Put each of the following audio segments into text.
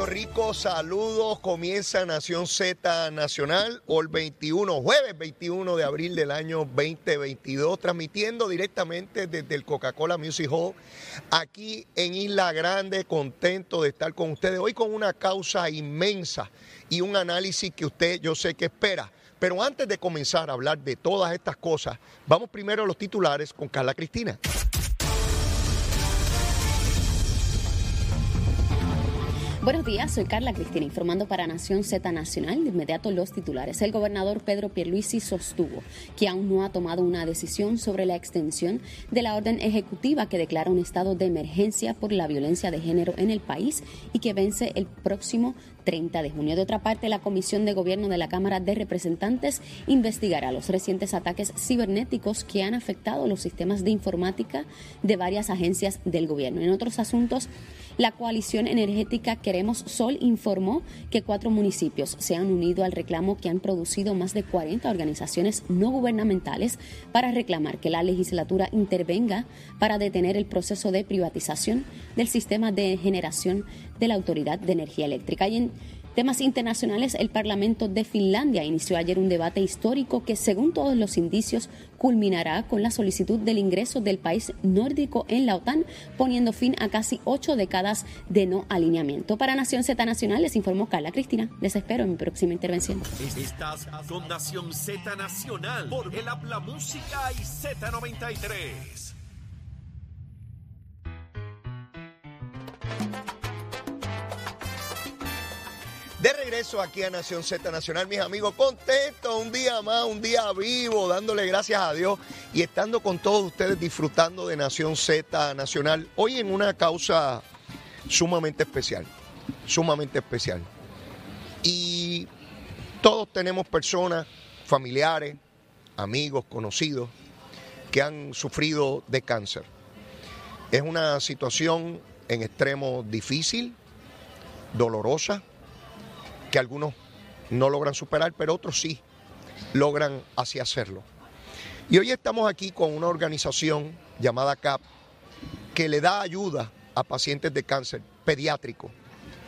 Puerto Rico. Saludos. Comienza Nación Z Nacional, hoy 21, jueves 21 de abril del año 2022, transmitiendo directamente desde el Coca-Cola Music Hall, aquí en Isla Grande. Contento de estar con ustedes hoy con una causa inmensa y un análisis que usted, yo sé que espera. Pero antes de comenzar a hablar de todas estas cosas, vamos primero a los titulares con Carla Cristina. Buenos días, soy Carla Cristina informando para Nación Z Nacional. De inmediato los titulares. El gobernador Pedro Pierluisi sostuvo que aún no ha tomado una decisión sobre la extensión de la orden ejecutiva que declara un estado de emergencia por la violencia de género en el país y que vence el próximo 30 de junio. De otra parte, la Comisión de Gobierno de la Cámara de Representantes investigará los recientes ataques cibernéticos que han afectado los sistemas de informática de varias agencias del gobierno. En otros asuntos, la coalición energética Queremos Sol informó que cuatro municipios se han unido al reclamo que han producido más de 40 organizaciones no gubernamentales para reclamar que la legislatura intervenga para detener el proceso de privatización del sistema de generación de la Autoridad de Energía Eléctrica. Y en temas internacionales, el Parlamento de Finlandia inició ayer un debate histórico que, según todos los indicios, culminará con la solicitud del ingreso del país nórdico en la OTAN, poniendo fin a casi ocho décadas de no alineamiento. Para Nación Z Nacional, les informó Carla Cristina. Les espero en mi próxima intervención. Estás con Nación Z Nacional por el Habla y Z93. De regreso aquí a Nación Z Nacional, mis amigos, contento un día más, un día vivo, dándole gracias a Dios y estando con todos ustedes disfrutando de Nación Z Nacional. Hoy en una causa sumamente especial, sumamente especial. Y todos tenemos personas, familiares, amigos, conocidos, que han sufrido de cáncer. Es una situación en extremo difícil, dolorosa que algunos no logran superar, pero otros sí logran así hacerlo. Y hoy estamos aquí con una organización llamada CAP que le da ayuda a pacientes de cáncer pediátrico.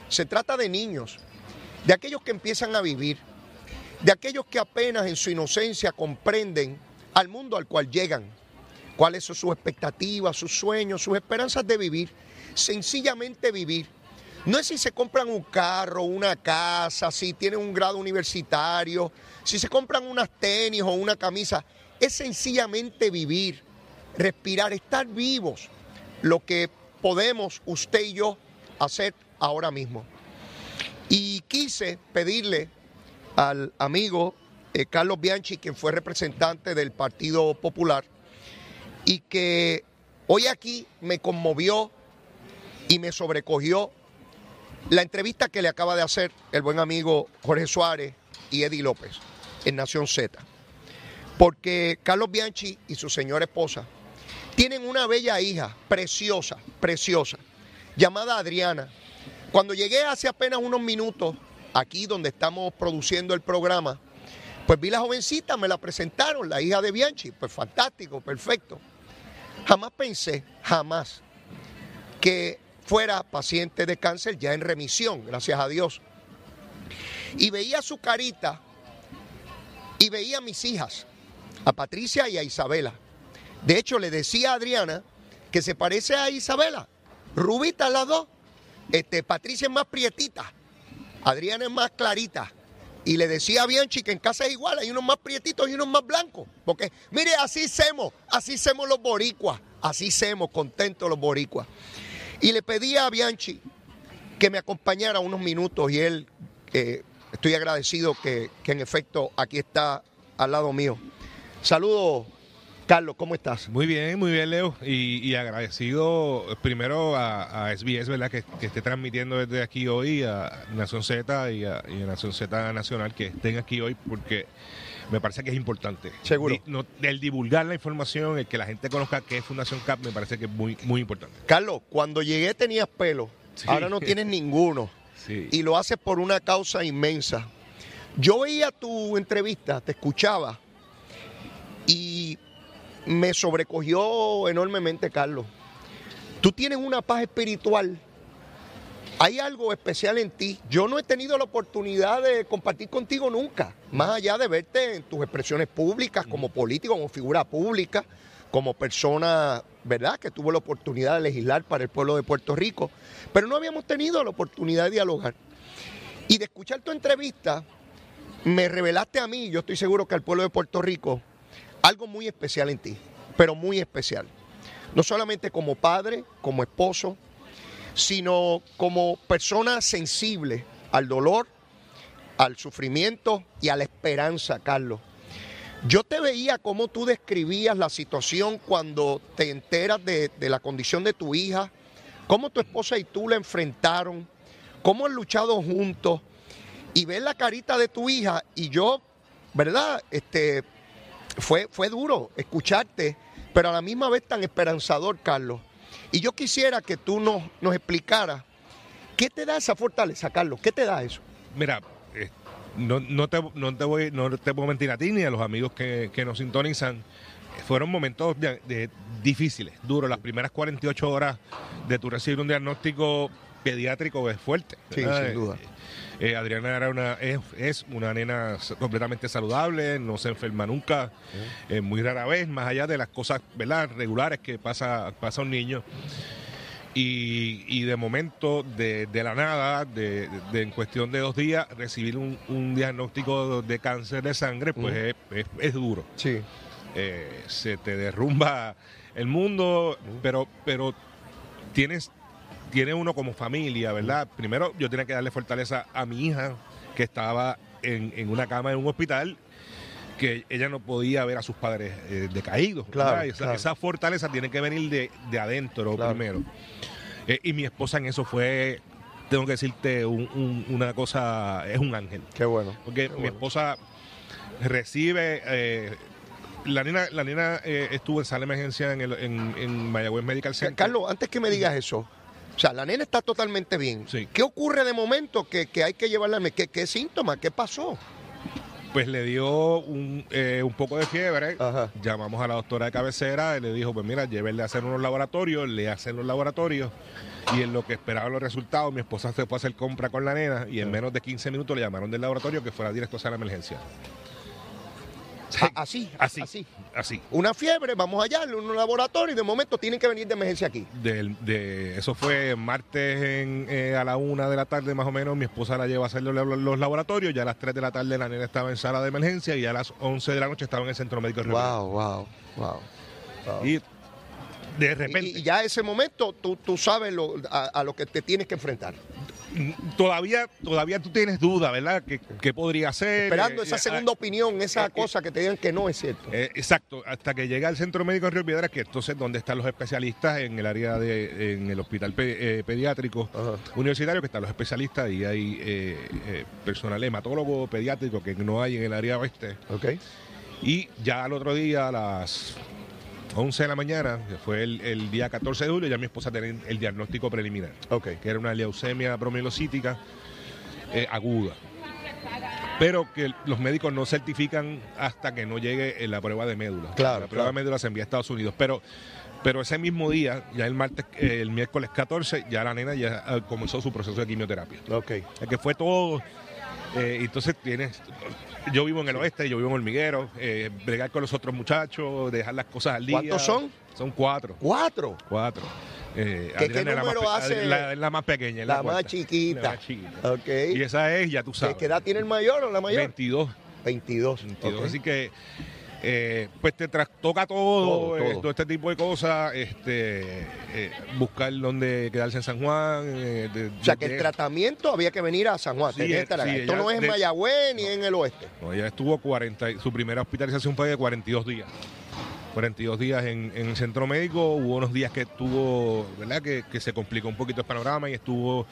Se trata de niños, de aquellos que empiezan a vivir, de aquellos que apenas en su inocencia comprenden al mundo al cual llegan, cuáles son sus expectativas, sus sueños, sus esperanzas de vivir, sencillamente vivir no es si se compran un carro, una casa, si tienen un grado universitario, si se compran unas tenis o una camisa. Es sencillamente vivir, respirar, estar vivos. Lo que podemos usted y yo hacer ahora mismo. Y quise pedirle al amigo eh, Carlos Bianchi, quien fue representante del Partido Popular, y que hoy aquí me conmovió y me sobrecogió la entrevista que le acaba de hacer el buen amigo Jorge Suárez y Eddie López en Nación Z. Porque Carlos Bianchi y su señora esposa tienen una bella hija, preciosa, preciosa, llamada Adriana. Cuando llegué hace apenas unos minutos, aquí donde estamos produciendo el programa, pues vi la jovencita, me la presentaron, la hija de Bianchi, pues fantástico, perfecto. Jamás pensé, jamás, que fuera paciente de cáncer ya en remisión, gracias a Dios. Y veía su carita y veía a mis hijas, a Patricia y a Isabela. De hecho, le decía a Adriana que se parece a Isabela, rubita las dos. Este, Patricia es más prietita, Adriana es más clarita. Y le decía a Bianchi que en casa es igual, hay unos más prietitos y unos más blancos. Porque, mire, así semos, así semos los boricuas, así semos contentos los boricuas. Y le pedí a Bianchi que me acompañara unos minutos y él, estoy agradecido que, en efecto aquí está al lado mío. Saludos, Carlos, ¿cómo estás? Muy bien, muy bien, Leo. Y, agradecido primero a, SBS, ¿verdad? Que, esté transmitiendo desde aquí hoy a Nación Z a, y a Nación Z Nacional que estén aquí hoy porque me parece que es importante. Seguro. el divulgar la información, el que la gente conozca qué es Fundación CAP, me parece que es muy, muy importante. Carlos, cuando llegué tenías pelo, ahora no tienes ninguno. Y lo haces por una causa inmensa. Yo veía tu entrevista, te escuchaba y me sobrecogió enormemente, Carlos. Tú tienes una paz espiritual hay algo especial en ti. Yo no he tenido la oportunidad de compartir contigo nunca, más allá de verte en tus expresiones públicas como político, como figura pública, como persona, ¿verdad?, que tuvo la oportunidad de legislar para el pueblo de Puerto Rico, pero no habíamos tenido la oportunidad de dialogar. Y de escuchar tu entrevista, me revelaste a mí, yo estoy seguro que al pueblo de Puerto Rico, algo muy especial en ti, pero muy especial. No solamente como padre, como esposo, sino como persona sensible al dolor, al sufrimiento y a la esperanza, Carlos. Yo te veía cómo tú describías la situación cuando te enteras de, de, la condición de tu hija, cómo tu esposa y tú la enfrentaron, cómo han luchado juntos y ver la carita de tu hija y yo, ¿verdad? Este, fue, fue duro escucharte, pero a la misma vez tan esperanzador, Carlos. Y yo quisiera que tú nos, nos explicaras qué te da esa fortaleza, Carlos, qué te da eso. Mira, eh, no, no, te, no, te voy, no te puedo mentir a ti ni a los amigos que, que nos sintonizan. Fueron momentos de, difíciles, duros. Las primeras 48 horas de tu recibir un diagnóstico pediátrico es fuerte. Sí, ¿verdad? sin duda. Eh, Adriana era una, es, es, una nena completamente saludable, no se enferma nunca, eh, muy rara vez, más allá de las cosas ¿verdad? regulares que pasa, pasa un niño. Y, y de momento, de, de la nada, de, de, en cuestión de dos días, recibir un, un diagnóstico de cáncer de sangre, pues es, es, es, duro. Sí. Eh, se te derrumba el mundo, pero, pero tienes tiene uno como familia, ¿verdad? Primero, yo tenía que darle fortaleza a mi hija, que estaba en, en una cama en un hospital, que ella no podía ver a sus padres eh, decaídos. Claro, esa, claro. esa, fortaleza tiene que venir de, de adentro Claro. primero. Eh, y mi esposa en eso fue, tengo que decirte, un- un- una cosa, es un ángel. Qué bueno. Porque qué mi esposa recibe. eh, la nena, la nena eh, estuvo en sala de emergencia en, el, en, en Mayagüez Medical Center. Carlos, antes que me digas eso, o sea, la nena está totalmente bien. Sí. ¿Qué ocurre de momento que, que hay que llevarla? al ¿Qué, ¿Qué síntomas? ¿Qué pasó? Pues le dio un, eh, un poco de fiebre. Ajá. Llamamos a la doctora de cabecera y le dijo, pues mira, llévenle a hacer unos laboratorios, le hacen los laboratorios y en lo que esperaban los resultados, mi esposa se fue a hacer compra con la nena y en menos de 15 minutos le llamaron del laboratorio que fuera directo a de emergencia. Así, Así, así. así. Una fiebre, vamos allá, en un laboratorio y de momento tienen que venir de emergencia aquí. De, eso fue martes en, eh, a la una de la tarde más o menos. Mi esposa la lleva a hacer los, los laboratorios. Ya a las 3 de la tarde la nena estaba en sala de emergencia y a las 11 de la noche estaba en el centro médico de Wow, wow, wow. Piedras. Y de Y, repente, y ya a ese momento tú, tú sabes lo- a, a lo que te tienes que enfrentar. Todavía, todavía tú tienes duda, ¿verdad? ¿Qué, qué podría ser? Esperando Eh, esa eh, segunda opinión, esa eh, cosa que te digan que no es cierto. Eh, exacto, hasta que llega al centro médico de Río Piedras, que entonces donde están los especialistas en el área de, en el hospital pe- eh, pediátrico Ajá. universitario, que están los especialistas y hay eh, eh, personal hematólogo pediátrico que no hay en el área oeste. Ok. Y ya al otro día, a las 11 de la mañana, que fue el, el día 14 de julio, ya mi esposa tenía el diagnóstico preliminar, Ok. que era una leucemia promielocítica eh, aguda. Pero que los médicos no certifican hasta que no llegue eh, la prueba de médula. Claro, La prueba claro. de médula se envía a Estados Unidos. Pero, pero ese mismo día, ya el martes, eh, el miércoles 14, ya la nena ya eh, comenzó su proceso de quimioterapia. Ok. Que fue todo. eh, entonces tienes. Yo vivo en el oeste, yo vivo en Hormiguero, eh, bregar con los otros muchachos, dejar las cosas al día. ¿Cuántos son? Son cuatro. Cuatro. Cuatro. Eh, ¿Qué- es la más número hace La, la más pequeña. La cuarta. más chiquita. La más chiquita. Ok. Y esa es, ya tú ¿Qué, sabes. qué edad tiene el mayor o la mayor? 22. 22. 22. Ok. Así que, eh, pues te trastoca todo, Todo, eh, todo. todo este tipo de cosas. Este, eh, buscar dónde quedarse en San Juan. eh, de- O sea, que el tratamiento había que venir a San Juan. Sí, tenía que estar acá. sí, Esto ella no es en Mayagüez ni en el oeste. No, ella estuvo 40, y- su primera hospitalización fue de 42 días. 42 días en, en el centro médico, hubo unos días que estuvo, ¿verdad? Que, que se complicó un poquito el panorama y estuvo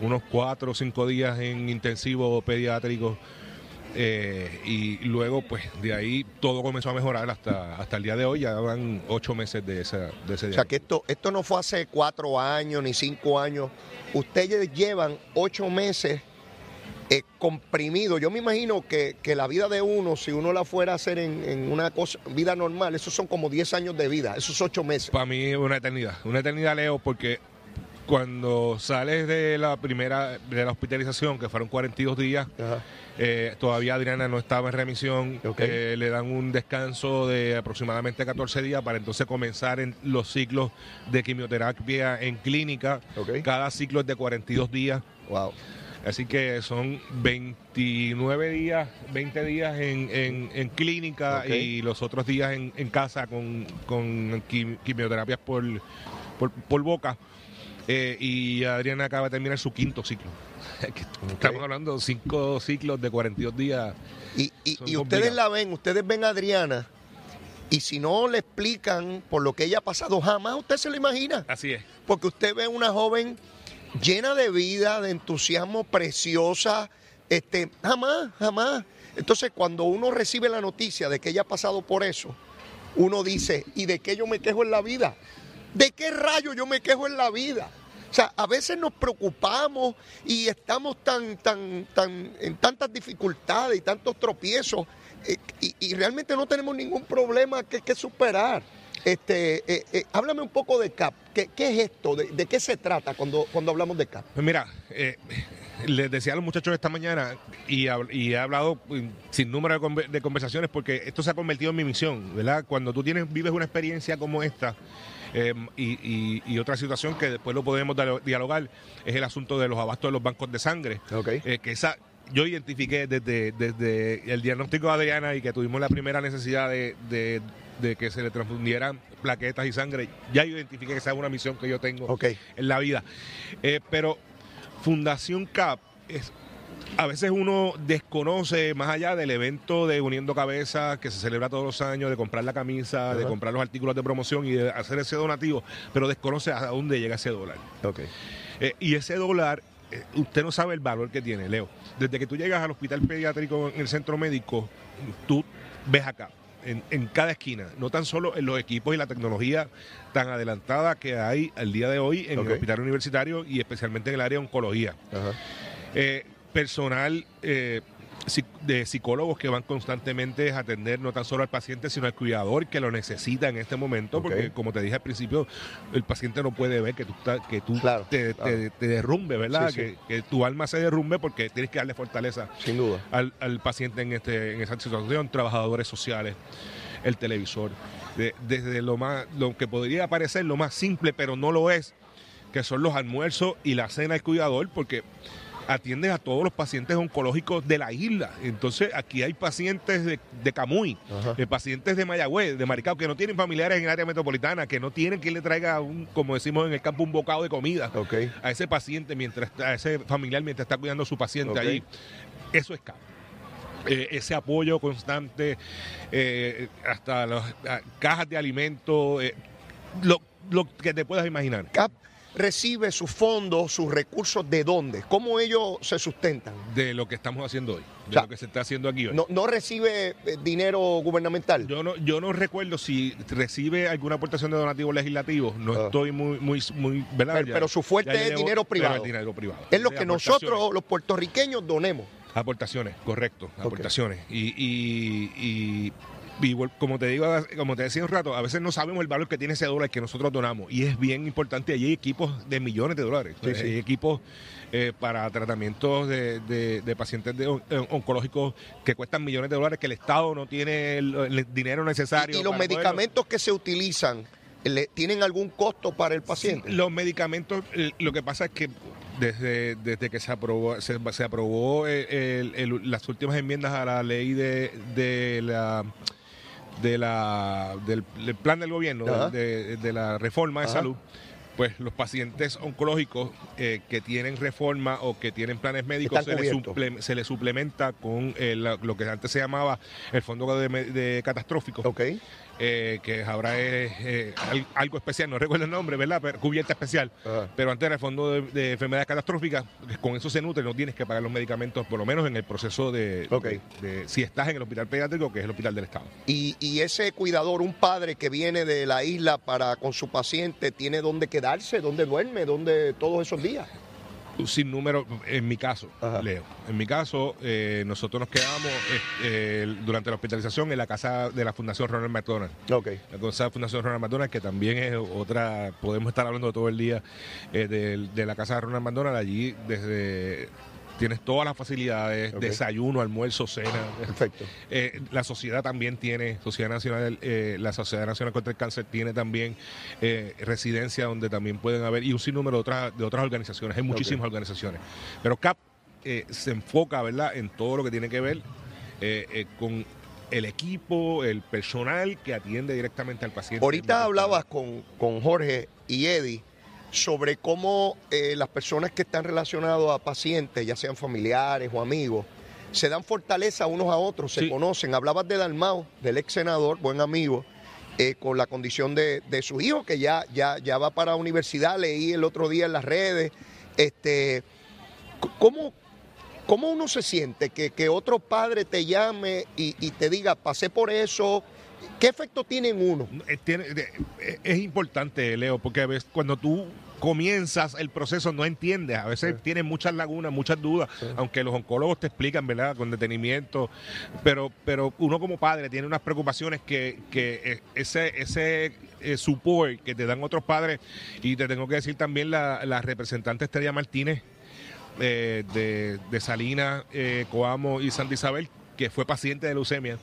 unos 4 o 5 días en intensivo pediátrico. Eh, y luego, pues de ahí todo comenzó a mejorar hasta, hasta el día de hoy. Ya van 8 meses de, esa, de ese O día. sea, que esto, esto no fue hace cuatro años ni cinco años. Ustedes llevan ocho meses eh, comprimidos. Yo me imagino que, que la vida de uno, si uno la fuera a hacer en, en una cosa, vida normal, esos son como 10 años de vida, esos ocho meses. Para mí es una eternidad. Una eternidad, Leo, porque cuando sales de la primera, de la hospitalización, que fueron 42 días, eh, todavía Adriana no estaba en remisión, eh, le dan un descanso de aproximadamente 14 días para entonces comenzar en los ciclos de quimioterapia en clínica. Cada ciclo es de 42 días. Wow. Así que son 29 días, 20 días en, en- en clínica y los otros días en, en casa con, con quim- quimioterapias por, por, por boca. Eh, y Adriana acaba de terminar su quinto ciclo. Estamos hablando de cinco ciclos de 42 días. Y, y- y ustedes la ven, ustedes ven a Adriana, y si no le explican por lo que ella ha pasado, jamás usted se lo imagina. Así es. Porque usted ve una joven llena de vida, de entusiasmo, preciosa, este, jamás, jamás. Entonces, cuando uno recibe la noticia de que ella ha pasado por eso, uno dice, ¿y de qué yo me quejo en la vida? ¿De qué rayo yo me quejo en la vida? O sea, a veces nos preocupamos y estamos tan, tan, tan, en tantas dificultades y tantos tropiezos eh, y, realmente no tenemos ningún problema que, superar. Este, eh, eh, háblame un poco de CAP. ¿Qué, es esto? ¿De, qué se trata cuando, cuando hablamos de CAP? Pues mira, les decía a los muchachos esta mañana y, he hablado sin número de, de conversaciones porque esto se ha convertido en mi misión, ¿verdad? Cuando tú tienes, vives una experiencia como esta eh, y, y- y otra situación que después lo podemos dialogar es el asunto de los abastos de los bancos de sangre. Eh, que esa yo identifiqué desde, desde el diagnóstico de Adriana y que tuvimos la primera necesidad de, de- de que se le transfundieran plaquetas y sangre, ya yo identifiqué que esa es una misión que yo tengo en la vida. Eh, pero Fundación CAP es a veces uno desconoce más allá del evento de Uniendo Cabezas que se celebra todos los años, de comprar la camisa, de comprar los artículos de promoción y de hacer ese donativo, pero desconoce a dónde llega ese dólar. Ok. Eh, y ese dólar, eh, usted no sabe el valor que tiene, Leo. Desde que tú llegas al hospital pediátrico en el centro médico, tú ves acá. En, en cada esquina, no tan solo en los equipos y la tecnología tan adelantada que hay al día de hoy en el hospital universitario y especialmente en el área de oncología. Ajá. Eh, personal eh, de psicólogos que van constantemente a atender no tan solo al paciente, sino al cuidador que lo necesita en este momento, porque como te dije al principio, el paciente no puede ver que tú, que tú Claro, te, claro. te- te derrumbe, ¿verdad? Sí, sí. Que, que tu alma se derrumbe porque tienes que darle fortaleza Sin duda. al, al paciente en, este, en esa situación, trabajadores sociales, el televisor, de- desde lo más, lo que podría parecer lo más simple, pero no lo es, que son los almuerzos y la cena del cuidador, porque atienden a todos los pacientes oncológicos de la isla. Entonces, aquí hay pacientes de, de Camuy, Ajá. eh, pacientes de Mayagüez, de Maricao, que no tienen familiares en el área metropolitana, que no tienen quien le traiga, un, como decimos en el campo, un bocado de comida a ese paciente, mientras a ese familiar, mientras está cuidando a su paciente allí. Eso es CAP. Eh, ese apoyo constante, eh, hasta las cajas de alimentos, eh, lo, lo que te puedas imaginar. CAP recibe sus fondos, sus recursos, ¿de dónde? ¿Cómo ellos se sustentan? de lo que estamos haciendo hoy, de O sea, lo que se está haciendo aquí hoy. No, no recibe eh, dinero gubernamental. Yo no, yo no recuerdo si recibe alguna aportación de donativos legislativos. No Ah. estoy muy, muy, muy, ¿verdad? Pero- Ya- pero su fuerte es llevo- dinero privado. es dinero privado. es lo que nosotros, los puertorriqueños, donemos. Aportaciones, correcto, aportaciones. Y, y, y, y como te digo, como te decía un rato, a veces no sabemos el valor que tiene ese dólar que nosotros donamos. Y es bien importante. Allí hay equipos de millones de dólares. Sí, sí. Hay equipos eh, para tratamientos de, de- de pacientes de on- eh, oncológicos que cuestan millones de dólares, que el Estado no tiene el, el dinero necesario. Y, y los poderlo- medicamentos que se utilizan, ¿le- ¿tienen algún costo para el paciente? Los medicamentos, eh, lo que pasa es que desde, desde que se aprobó se, se aprobó el- el- las últimas enmiendas a la ley de, de la de la del, del plan del gobierno de, de la reforma de Ajá. salud pues los pacientes oncológicos eh, que tienen reforma o que tienen planes médicos se les, suple- se les suplementa con eh, la- lo que antes se llamaba el fondo de, catastrófico. Eh, que ahora es eh, al- algo especial, no recuerdo el nombre, ¿verdad? Pero, cubierta especial. Ajá. Pero antes era el fondo de, de enfermedades catastróficas, con eso se nutre, no tienes que pagar los medicamentos, por lo menos en el proceso de, Ok. de- de- si estás en el hospital pediátrico, que es el hospital del Estado. Y, y ese cuidador, un padre que viene de la isla para con su paciente, ¿tiene dónde quedarse? ¿Dónde duerme? ¿Dónde todos esos días? Un sinnúmero, en mi caso, Ajá. Leo, en mi caso, eh, nosotros nos quedamos eh, durante la hospitalización en la casa de la Fundación Ronald McDonald. Ok. La casa de Fundación Ronald McDonald, que también es otra, podemos estar hablando todo el día eh, de, de la casa de Ronald McDonald, allí desde tienes todas las facilidades, desayuno, almuerzo, cena. Perfecto. Eh, la sociedad también tiene, Sociedad Nacional, eh, la Sociedad Nacional contra el Cáncer tiene también eh, residencia donde también pueden haber, y un sinnúmero de otras, de otras organizaciones, hay muchísimas organizaciones. Pero CAP eh, se enfoca, ¿verdad?, en todo lo que tiene que ver con el equipo, el personal que atiende directamente al paciente. Ahorita hablabas con, con Jorge y Eddie sobre cómo eh, las personas que están relacionadas a pacientes, ya sean familiares o amigos, se dan fortaleza unos a otros, se conocen. Hablabas de Dalmao, del ex senador, buen amigo, eh, con la condición de, de su hijo, que ya, ya, ya va para la universidad, leí el otro día en las redes. Este, ¿cómo, ¿Cómo uno se siente que, que otro padre te llame y, y te diga, pasé por eso? ¿Qué efecto tiene en uno? Tiene- eh, es importante, Leo, porque a veces cuando tú comienzas el proceso no entiendes, a veces tienes muchas lagunas, muchas dudas, aunque los oncólogos te explican, ¿verdad?, con detenimiento, pero, pero uno como padre tiene unas preocupaciones que, que eh, ese, ese eh, support que te dan otros padres, y te tengo que decir también la, la representante Estrella Martínez, eh, de, de Salinas, eh, Coamo y Santa Isabel, que fue paciente de leucemia,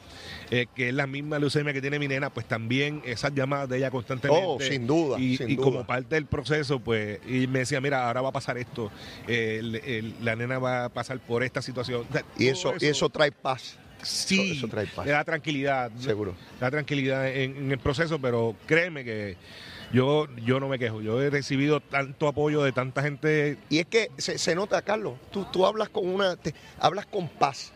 eh, que es la misma leucemia que tiene mi nena, pues también esas llamadas de ella constantemente. Oh, sin duda, Y, sin y duda. como parte del proceso, pues, y me decía, mira, ahora va a pasar esto, eh, el- el- la nena va a pasar por esta situación. O sea, Y eso, y eso trae paz. sí, eso trae paz. le da tranquilidad. Seguro. Le da tranquilidad en, en el proceso, pero créeme que yo, yo no me quejo. Yo he recibido tanto apoyo de tanta gente Y es que se, se nota, Carlos, tú, tú hablas con una, te- hablas con paz.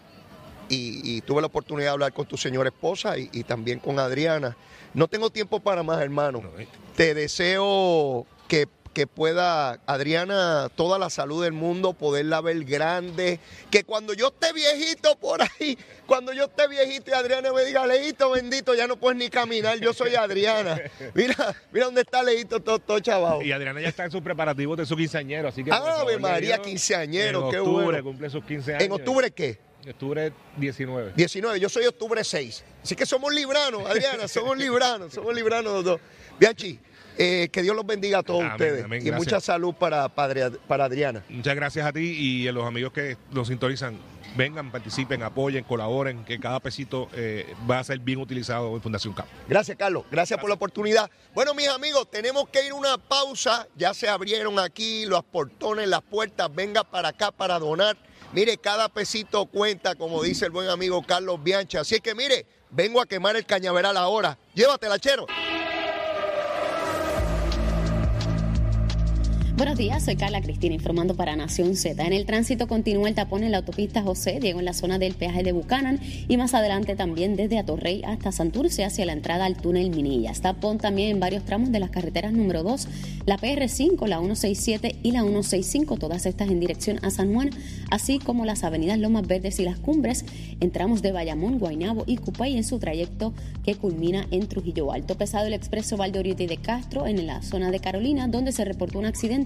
Y, y tuve la oportunidad de hablar con tu señora esposa y, y también con Adriana. No tengo tiempo para más, hermano. No, eh. Te deseo que, que pueda, Adriana, toda la salud del mundo, poderla ver grande. Que cuando yo esté viejito por ahí, cuando yo esté viejito y Adriana me diga, Leito, bendito, ya no puedes ni caminar, yo soy Adriana. Mira, mira dónde está Leito, todo, todo chaval. Y Adriana ya está en sus preparativos de su quinceañero, así que... Ave María, quinceañero, en qué octubre bueno. cumple sus 15 años. ¿En octubre qué? Octubre 19. 19, yo soy octubre 6. Así que somos libranos, Adriana, somos libranos, somos libranos los dos. Bianchi, eh, que Dios los bendiga a todos Amén, ustedes. amén, y gracias. mucha salud para, para, para Adriana. Muchas gracias a ti y a los amigos que nos sintonizan. Vengan, participen, apoyen, colaboren, que cada pesito eh, va a ser bien utilizado en Fundación CAP. Gracias, Carlos. Gracias por la oportunidad. Bueno, mis amigos, tenemos que ir a una pausa. Ya se abrieron aquí los portones, las puertas. Venga para acá para donar. Mire, cada pesito cuenta, como dice el buen amigo Carlos Bianchi. Así que, mire, vengo a quemar el cañaveral ahora. Llévatela, chero. Buenos días, soy Carla Cristina informando para Nación Z. En el tránsito continúa el tapón en la autopista José Diego en la zona del peaje de Bucanan y más adelante también desde Atorrey hasta Santurce hacia la entrada al túnel Minillas. Tapón también en varios tramos de las carreteras número 2, la PR5, la 167 y la 165, todas estas en dirección a San Juan, así como las avenidas Lomas Verdes y Las Cumbres en tramos de Bayamón, Guaynabo y Cupay en su trayecto que culmina en Trujillo Alto. Pesado el expreso Valdoriotti de Castro en la zona de Carolina, donde se reportó un accidente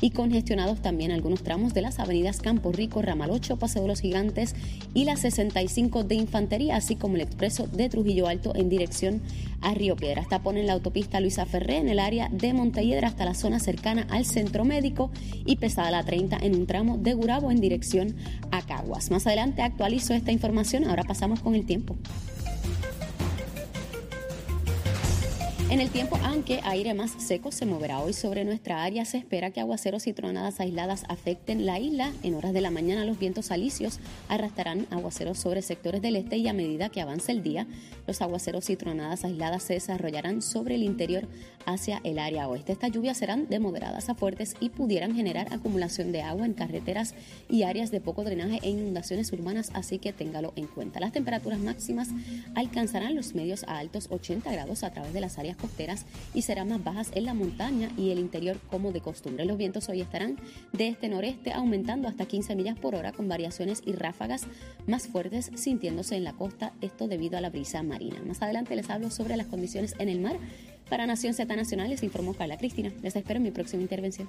y congestionados también algunos tramos de las avenidas Campo Rico, Ramal 8, Paseo de los Gigantes y la 65 de Infantería, así como el expreso de Trujillo Alto en dirección a Río Piedras. Tapón en la autopista Luisa Ferré en el área de Montelledra hasta la zona cercana al centro médico y pesada la 30 en un tramo de Gurabo en dirección a Caguas. Más adelante actualizo esta información, ahora pasamos con el tiempo. En el tiempo, aunque aire más seco se moverá hoy sobre nuestra área, se espera que aguaceros y tronadas aisladas afecten la isla. En horas de la mañana, los vientos alisios arrastrarán aguaceros sobre sectores del este y a medida que avance el día, los aguaceros y tronadas aisladas se desarrollarán sobre el interior hacia el área oeste. Estas lluvias serán de moderadas a fuertes y pudieran generar acumulación de agua en carreteras y áreas de poco drenaje e inundaciones urbanas, así que téngalo en cuenta. Las temperaturas máximas alcanzarán los medios a altos 80 grados a través de las áreas costeras y serán más bajas en la montaña y el interior como de costumbre. Los vientos hoy estarán de este noreste aumentando hasta 15 millas por hora con variaciones y ráfagas más fuertes sintiéndose en la costa, esto debido a la brisa marina. Más adelante les hablo sobre las condiciones en el mar. Para Nación Z Nacional les informó Carla Cristina. Les espero en mi próxima intervención.